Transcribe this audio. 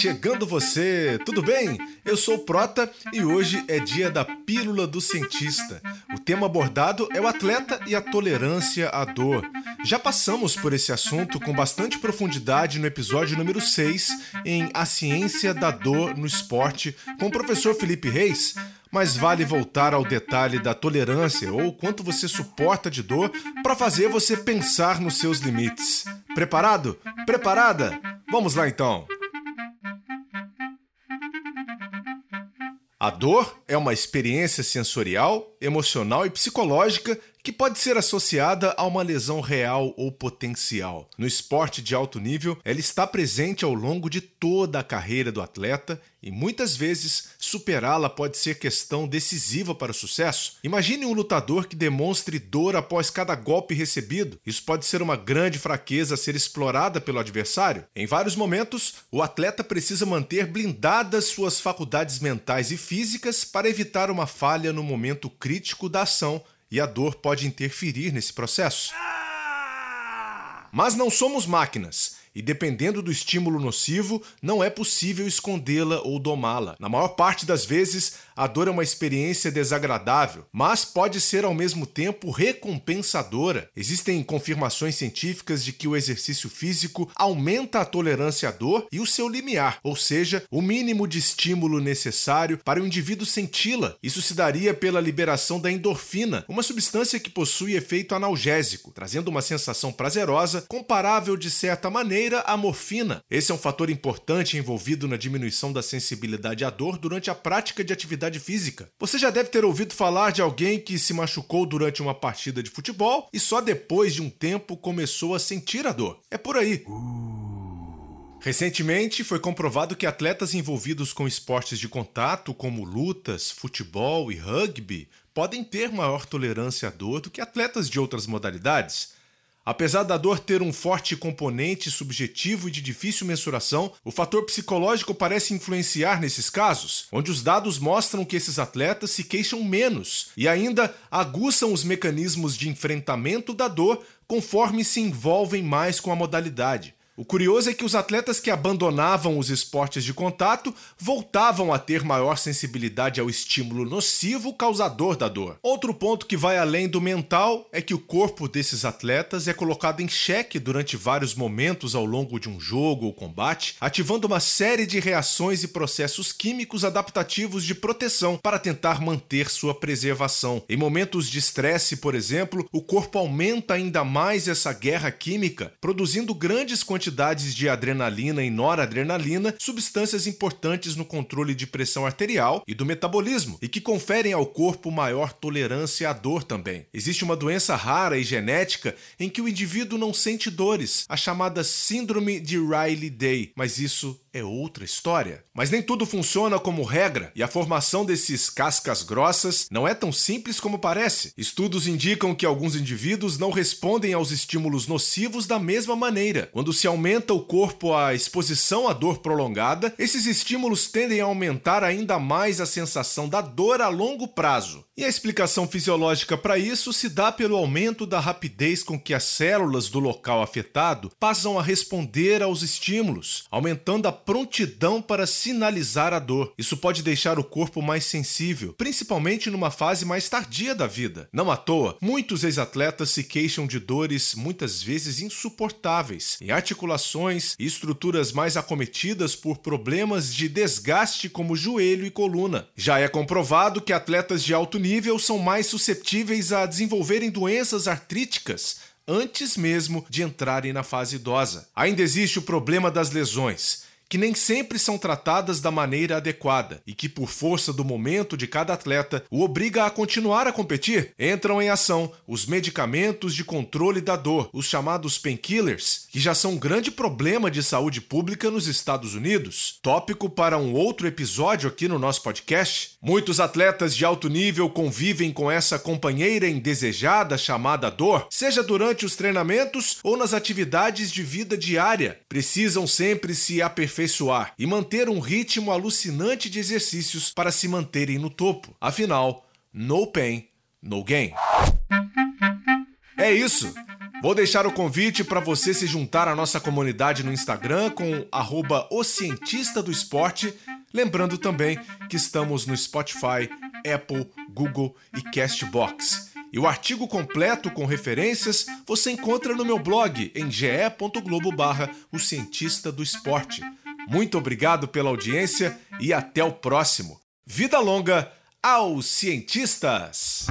Chegando você, tudo bem? Eu sou o Prota e hoje é dia da Pílula do Cientista. O tema abordado é o atleta e a tolerância à dor. Já passamos por esse assunto com bastante profundidade no episódio número 6, em A Ciência da Dor no Esporte, com o professor Felipe Reis. Mas vale voltar ao detalhe da tolerância ou quanto você suporta de dor para fazer você pensar nos seus limites. Preparado? Preparada? Vamos lá então! A dor é uma experiência sensorial, emocional e psicológica que pode ser associada a uma lesão real ou potencial. No esporte de alto nível, ela está presente ao longo de toda a carreira do atleta e muitas vezes superá-la pode ser questão decisiva para o sucesso. Imagine um lutador que demonstre dor após cada golpe recebido. Isso pode ser uma grande fraqueza a ser explorada pelo adversário. Em vários momentos, o atleta precisa manter blindadas suas faculdades mentais e físicas para evitar uma falha no momento crítico da ação e a dor pode interferir nesse processo. Mas não somos máquinas e dependendo do estímulo nocivo, não é possível escondê-la ou domá-la. Na maior parte das vezes, a dor é uma experiência desagradável, mas pode ser ao mesmo tempo recompensadora. Existem confirmações científicas de que o exercício físico aumenta a tolerância à dor e o seu limiar, ou seja, o mínimo de estímulo necessário para o indivíduo senti-la. Isso se daria pela liberação da endorfina, uma substância que possui efeito analgésico, trazendo uma sensação prazerosa comparável de certa maneira à morfina. Esse é um fator importante envolvido na diminuição da sensibilidade à dor durante a prática de atividade física. Você já deve ter ouvido falar de alguém que se machucou durante uma partida de futebol e só depois de um tempo começou a sentir a dor. É por aí. Recentemente, foi comprovado que atletas envolvidos com esportes de contato, como lutas, futebol e rugby, podem ter maior tolerância à dor do que atletas de outras modalidades. Apesar da dor ter um forte componente subjetivo e de difícil mensuração, o fator psicológico parece influenciar nesses casos, onde os dados mostram que esses atletas se queixam menos e ainda aguçam os mecanismos de enfrentamento da dor conforme se envolvem mais com a modalidade. O curioso é que os atletas que abandonavam os esportes de contato voltavam a ter maior sensibilidade ao estímulo nocivo causador da dor. Outro ponto que vai além do mental é que o corpo desses atletas é colocado em xeque durante vários momentos ao longo de um jogo ou combate, ativando uma série de reações e processos químicos adaptativos de proteção para tentar manter sua preservação. Em momentos de estresse, por exemplo, o corpo aumenta ainda mais essa guerra química, produzindo grandes quantidades quantidades de adrenalina e noradrenalina, substâncias importantes no controle de pressão arterial e do metabolismo, e que conferem ao corpo maior tolerância à dor também. Existe uma doença rara e genética em que o indivíduo não sente dores, a chamada Síndrome de Riley-Day, mas isso é outra história. Mas nem tudo funciona como regra, e a formação desses cascas grossas não é tão simples como parece. Estudos indicam que alguns indivíduos não respondem aos estímulos nocivos da mesma maneira. Quando se aumenta o corpo à exposição à dor prolongada, esses estímulos tendem a aumentar ainda mais a sensação da dor a longo prazo. E a explicação fisiológica para isso se dá pelo aumento da rapidez com que as células do local afetado passam a responder aos estímulos, aumentando a prontidão para sinalizar a dor. Isso pode deixar o corpo mais sensível, principalmente numa fase mais tardia da vida. Não à toa, muitos ex-atletas se queixam de dores muitas vezes insuportáveis em articulações e estruturas mais acometidas por problemas de desgaste como joelho e coluna. Já é comprovado que atletas de alto nível nível são mais susceptíveis a desenvolverem doenças artríticas antes mesmo de entrarem na fase idosa. Ainda existe o problema das lesões que nem sempre são tratadas da maneira adequada e que, por força do momento de cada atleta, o obriga a continuar a competir. Entram em ação os medicamentos de controle da dor, os chamados painkillers, que já são um grande problema de saúde pública nos Estados Unidos. Tópico para um outro episódio aqui no nosso podcast. Muitos atletas de alto nível convivem com essa companheira indesejada chamada dor, seja durante os treinamentos ou nas atividades de vida diária. Precisam sempre se aperfeiçoar aperfeiçoar e manter um ritmo alucinante de exercícios para se manterem no topo. Afinal, no pain, no gain. É isso! Vou deixar o convite para você se juntar à nossa comunidade no Instagram com o Cientista do Esporte. Lembrando também que estamos no Spotify, Apple, Google e Castbox. E o artigo completo com referências você encontra no meu blog em ge.globo barra o Cientista do Esporte. Muito obrigado pela audiência e até o próximo. Vida longa aos cientistas!